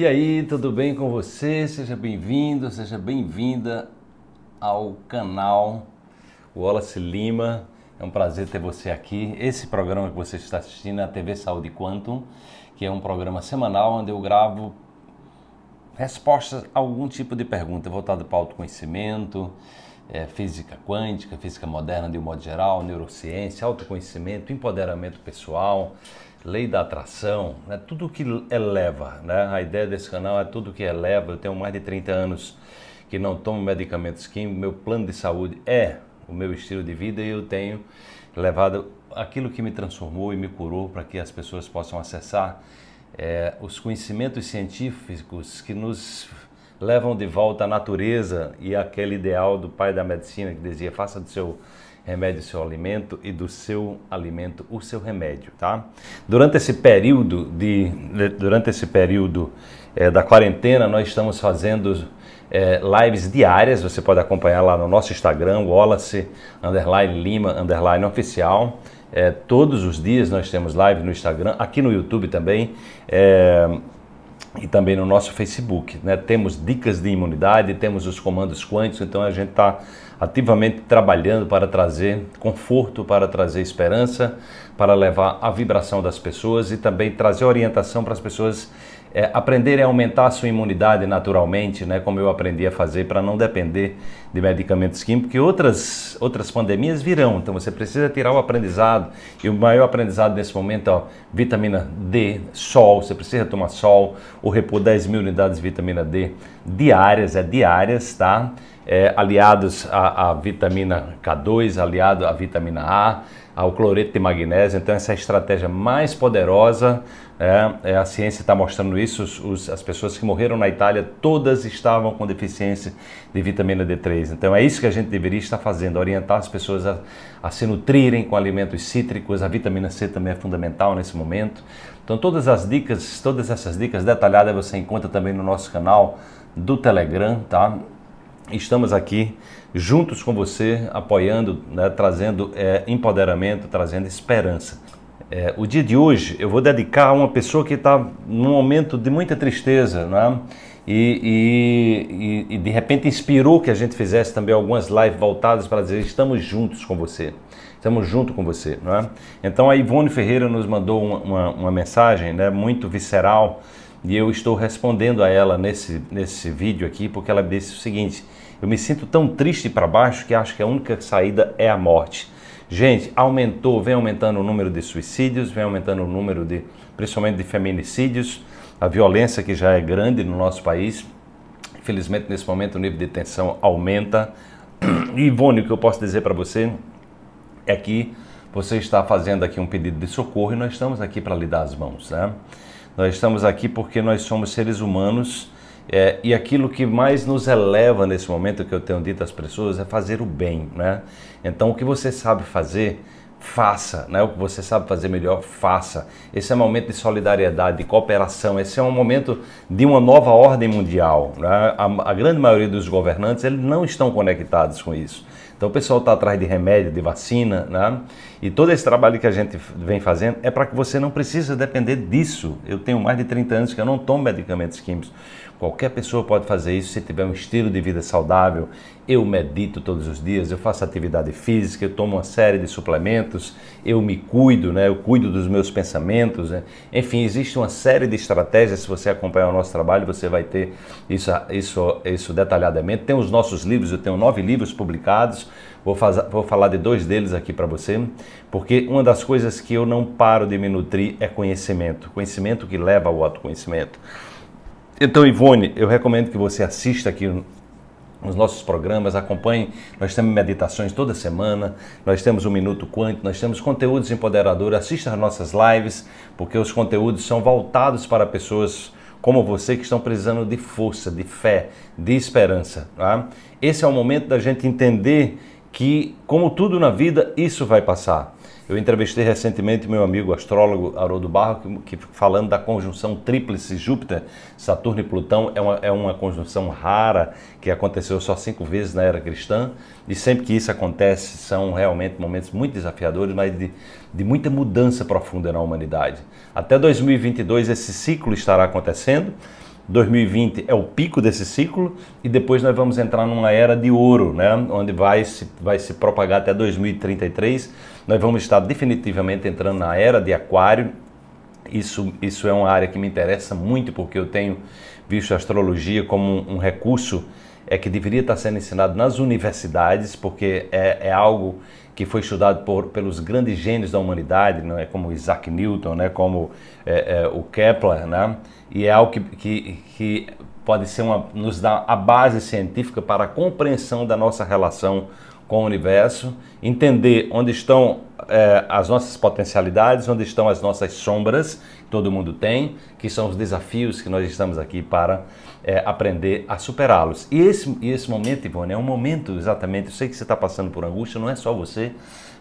E aí, tudo bem com você? Seja bem-vindo, seja bem-vinda ao canal Wallace Lima. É um prazer ter você aqui. Esse programa que você está assistindo é a TV Saúde Quantum, que é um programa semanal onde eu gravo respostas a algum tipo de pergunta voltada para o autoconhecimento, é, física quântica, física moderna de um modo geral, neurociência, autoconhecimento, empoderamento pessoal, lei da atração, né? tudo que eleva. Né? A ideia desse canal é tudo que eleva. Eu tenho mais de 30 anos que não tomo medicamentos químicos, meu plano de saúde é o meu estilo de vida e eu tenho levado aquilo que me transformou e me curou para que as pessoas possam acessar é, os conhecimentos científicos que nos levam de volta à natureza e aquele ideal do pai da medicina que dizia faça do seu remédio seu alimento e do seu alimento o seu remédio, tá? Durante esse período de durante esse período é, da quarentena nós estamos fazendo é, lives diárias, você pode acompanhar lá no nosso Instagram, Wallace underline Lima underline oficial. É, todos os dias nós temos live no Instagram, aqui no YouTube também. E também no nosso Facebook. Né? Temos dicas de imunidade, temos os comandos quânticos, então a gente está ativamente trabalhando para trazer conforto, para trazer esperança, para levar a vibração das pessoas e também trazer orientação para as pessoas é, aprenderem a aumentar a sua imunidade naturalmente, né, como eu aprendi a fazer para não depender de medicamentos químicos, porque outras, outras pandemias virão, então você precisa tirar o aprendizado, e o maior aprendizado nesse momento é vitamina D, sol, você precisa tomar sol, ou repor 10 mil unidades de vitamina D diárias, é diárias, tá? É, aliados à, à vitamina K2, aliado à vitamina A, ao cloreto de magnésio. Então, essa é a estratégia mais poderosa. É, é a ciência está mostrando isso. Os, os, as pessoas que morreram na Itália, todas estavam com deficiência de vitamina D3. Então, é isso que a gente deveria estar fazendo: orientar as pessoas a, a se nutrirem com alimentos cítricos. A vitamina C também é fundamental nesse momento. Então, todas as dicas, todas essas dicas detalhadas você encontra também no nosso canal do Telegram, tá? Estamos aqui juntos com você, apoiando, né, trazendo é, empoderamento, trazendo esperança. É, o dia de hoje eu vou dedicar a uma pessoa que está num momento de muita tristeza, né? E, e, e, de repente inspirou que a gente fizesse também algumas lives voltadas para dizer estamos juntos com você, estamos junto com você, não é? Então a Ivone Ferreira nos mandou uma, uma, uma mensagem, né, muito visceral e eu estou respondendo a ela nesse nesse vídeo aqui porque ela disse o seguinte: eu me sinto tão triste para baixo que acho que a única saída é a morte. Gente, aumentou, vem aumentando o número de suicídios, vem aumentando o número de, principalmente de feminicídios, a violência que já é grande no nosso país. Infelizmente, nesse momento, o nível de tensão aumenta. E, Ivone, o que eu posso dizer para você é que você está fazendo aqui um pedido de socorro e nós estamos aqui para lhe dar as mãos. Né? Nós estamos aqui porque nós somos seres humanos é, e aquilo que mais nos eleva nesse momento que eu tenho dito às pessoas é fazer o bem, né? Então o que você sabe fazer, faça, né? O que você sabe fazer melhor, faça. Esse é um momento de solidariedade, de cooperação. Esse é um momento de uma nova ordem mundial. Né? A, a grande maioria dos governantes eles não estão conectados com isso. Então o pessoal está atrás de remédio, de vacina, né? E todo esse trabalho que a gente vem fazendo é para que você não precise depender disso. Eu tenho mais de 30 anos que eu não tomo medicamentos químicos. Qualquer pessoa pode fazer isso se tiver um estilo de vida saudável. Eu medito todos os dias, eu faço atividade física, eu tomo uma série de suplementos, eu me cuido, né? eu cuido dos meus pensamentos. Né? Enfim, existe uma série de estratégias. Se você acompanhar o nosso trabalho, você vai ter isso, isso, isso detalhadamente. Tem os nossos livros, eu tenho nove livros publicados. Vou, fazer, vou falar de dois deles aqui para você, porque uma das coisas que eu não paro de me nutrir é conhecimento. Conhecimento que leva ao autoconhecimento. Então, Ivone, eu recomendo que você assista aqui nos nossos programas, acompanhe. Nós temos meditações toda semana, nós temos o Minuto Quântico, nós temos conteúdos empoderadores. Assista às nossas lives, porque os conteúdos são voltados para pessoas como você que estão precisando de força, de fé, de esperança. Tá? Esse é o momento da gente entender que, como tudo na vida, isso vai passar. Eu entrevistei recentemente meu amigo astrólogo Haroldo Barro, que, que falando da conjunção tríplice Júpiter, Saturno e Plutão, é uma, é uma conjunção rara que aconteceu só cinco vezes na era cristã, e sempre que isso acontece são realmente momentos muito desafiadores, mas de, de muita mudança profunda na humanidade. Até 2022 esse ciclo estará acontecendo, 2020 é o pico desse ciclo e depois nós vamos entrar numa era de ouro, né? onde vai se, vai se propagar até 2033. Nós vamos estar definitivamente entrando na era de Aquário. Isso, isso é uma área que me interessa muito porque eu tenho visto a astrologia como um, recurso é que deveria estar sendo ensinado nas universidades, porque é, é algo que foi estudado por, pelos grandes gênios da humanidade, não é como Isaac Newton, né, como é, é, o Kepler, né, e é algo que, que, que pode ser uma, nos dar a base científica para a compreensão da nossa relação com o universo, entender onde estão é, as nossas potencialidades, onde estão as nossas sombras, todo mundo tem, que são os desafios que nós estamos aqui para é, aprender a superá-los. E esse, e esse momento, Ivone, é um momento exatamente, eu sei que você está passando por angústia, não é só você,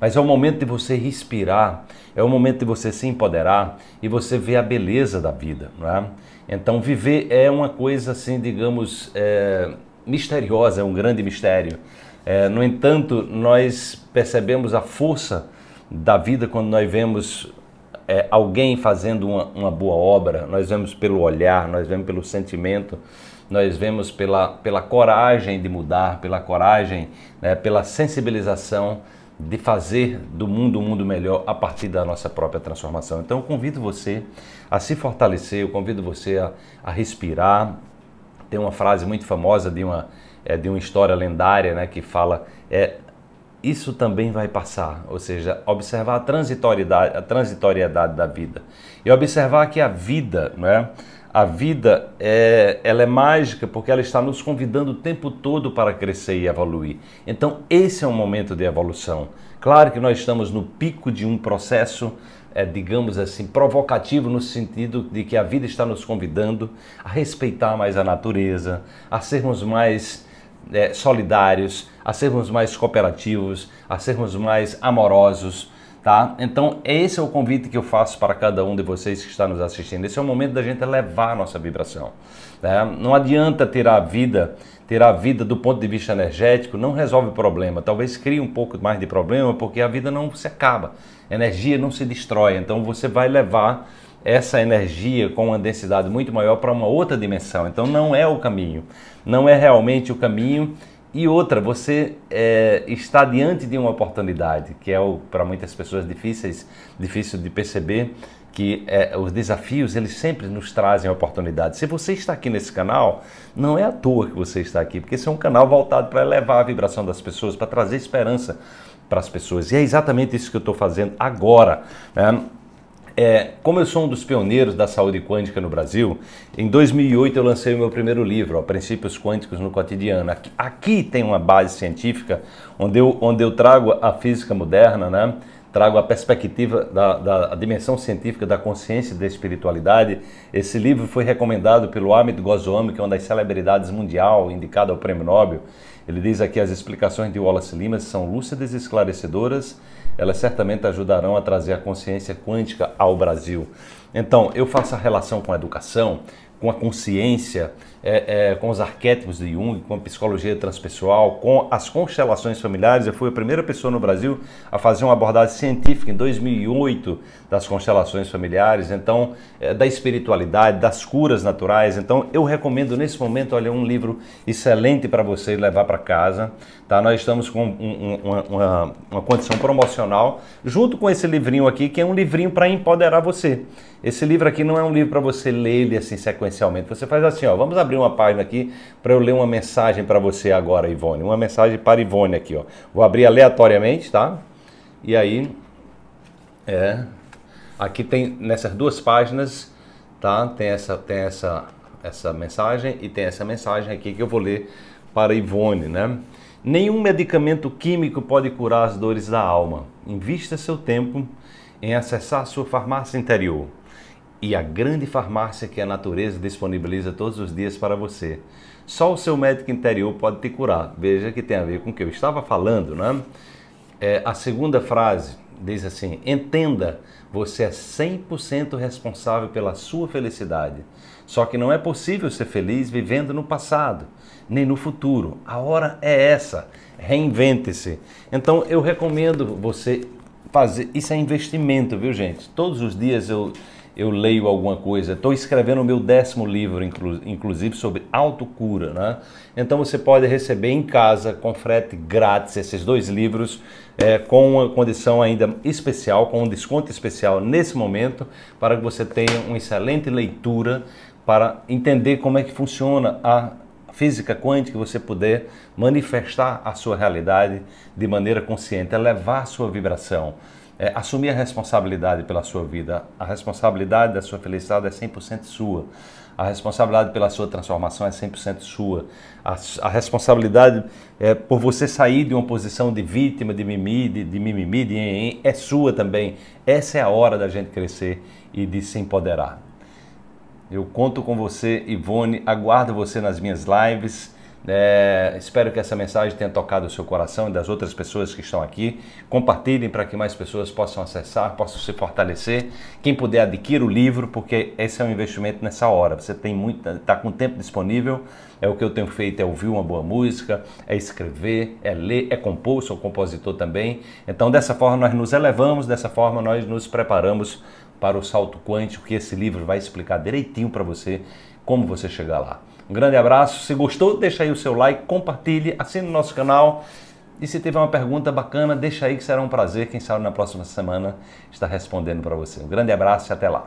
mas é o momento de você respirar, é o momento de você se empoderar e você ver a beleza da vida, não é? Então, viver é uma coisa assim, digamos, é, misteriosa, é um grande mistério. É, no entanto, nós percebemos a força da vida quando nós vemos é, alguém fazendo uma, uma boa obra, nós vemos pelo olhar, nós vemos pelo sentimento, nós vemos pela, pela coragem de mudar, pela coragem, né, pela sensibilização de fazer do mundo um mundo melhor a partir da nossa própria transformação. Então eu convido você a se fortalecer, eu convido você a, a respirar. Tem uma frase muito famosa de uma, é, de uma história lendária né, que fala é, isso também vai passar, ou seja, observar a transitoriedade, a transitoriedade da vida e observar que a vida, não é? A vida é, ela é mágica porque ela está nos convidando o tempo todo para crescer e evoluir. Então esse é um momento de evolução. Claro que nós estamos no pico de um processo, é, digamos assim, provocativo no sentido de que a vida está nos convidando a respeitar mais a natureza, a sermos mais é, solidários, a sermos mais cooperativos, a sermos mais amorosos, tá? Então, esse é o convite que eu faço para cada um de vocês que está nos assistindo. Esse é o momento da gente elevar a nossa vibração. Né? Não adianta ter a vida, ter a vida do ponto de vista energético, não resolve o problema. Talvez crie um pouco mais de problema, porque a vida não se acaba, a energia não se destrói. Então, você vai levar essa energia com uma densidade muito maior para uma outra dimensão. Então não é o caminho, não é realmente o caminho. E outra, você é, está diante de uma oportunidade, que é para muitas pessoas difíceis, difícil de perceber, que é, os desafios eles sempre nos trazem oportunidades. Se você está aqui nesse canal, não é à toa que você está aqui, porque esse é um canal voltado para elevar a vibração das pessoas, para trazer esperança para as pessoas. E é exatamente isso que eu estou fazendo agora. Né? É, como eu sou um dos pioneiros da saúde quântica no Brasil, em 2008 eu lancei o meu primeiro livro, ó, Princípios Quânticos no Cotidiano. Aqui, aqui, tem uma base científica onde eu, onde eu trago a física moderna, né? trago a perspectiva da, da dimensão científica da consciência e da espiritualidade. Esse livro foi recomendado pelo Amit Goswami, que é uma das celebridades mundial, indicada ao Prêmio Nobel. Ele diz aqui as explicações de Wallace Limas são lúcidas e esclarecedoras elas certamente ajudarão a trazer a consciência quântica ao Brasil. Então, eu faço a relação com a educação, com a consciência, é, é, com os arquétipos de Jung, com a psicologia transpessoal, com as constelações familiares. Eu fui a primeira pessoa no Brasil a fazer uma abordagem científica em 2008 das constelações familiares, então é, da espiritualidade, das curas naturais. Então eu recomendo nesse momento, olha, um livro excelente para você levar para casa. Tá? Nós estamos com um, um, uma, uma condição promocional junto com esse livrinho aqui, que é um livrinho para empoderar você. Esse livro aqui não é um livro para você ler ele assim sequencialmente. Você faz assim, ó, vamos abrir abrir uma página aqui para eu ler uma mensagem para você agora, Ivone. Uma mensagem para Ivone aqui, ó. Vou abrir aleatoriamente, tá? E aí, é, aqui tem nessas duas páginas, tá? Tem essa, tem essa, essa mensagem e tem essa mensagem aqui que eu vou ler para Ivone, né? Nenhum medicamento químico pode curar as dores da alma. Invista seu tempo em acessar sua farmácia interior e a grande farmácia que a natureza disponibiliza todos os dias para você. Só o seu médico interior pode te curar. Veja que tem a ver com o que eu estava falando, né? É, a segunda frase diz assim: entenda, você é 100% responsável pela sua felicidade. Só que não é possível ser feliz vivendo no passado, nem no futuro. A hora é essa. Reinvente-se. Então eu recomendo você fazer. Isso é investimento, viu, gente? Todos os dias eu eu leio alguma coisa. Estou escrevendo o meu décimo livro, inclu inclusive, sobre autocura. Né? Então você pode receber em casa, com frete grátis, esses dois livros, é, com uma condição ainda especial, com um desconto especial nesse momento, para que você tenha uma excelente leitura para entender como é que funciona a física quântica, você puder manifestar a sua realidade de maneira consciente, elevar a sua vibração é, assumir a responsabilidade pela sua vida. A responsabilidade da sua felicidade é 100% sua. A responsabilidade pela sua transformação é 100% sua. A, a, responsabilidade é, por você sair de uma posição de vítima, de mimimi, de, de mimimi, de em, é sua também. Essa é a hora da gente crescer e de se empoderar. Eu conto com você, Ivone, aguardo você nas minhas lives. É, espero que essa mensagem tenha tocado o seu coração e das outras pessoas que estão aqui. Compartilhem para que mais pessoas possam acessar, possam se fortalecer. Quem puder adquira o livro, porque esse é um investimento nessa hora. Você tem muito, está com tempo disponível. É o que eu tenho feito, é ouvir uma boa música, é escrever, é ler, é compor, sou compositor também. Então, dessa forma nós nos elevamos, dessa forma nós nos preparamos para o salto quântico, que esse livro vai explicar direitinho para você como você chegar lá. Um grande abraço. Se gostou, deixa aí o seu like, compartilhe, assine o nosso canal. E se tiver uma pergunta bacana, deixa aí que será um prazer. Quem sabe na próxima semana estar respondendo para você. Um grande abraço e até lá.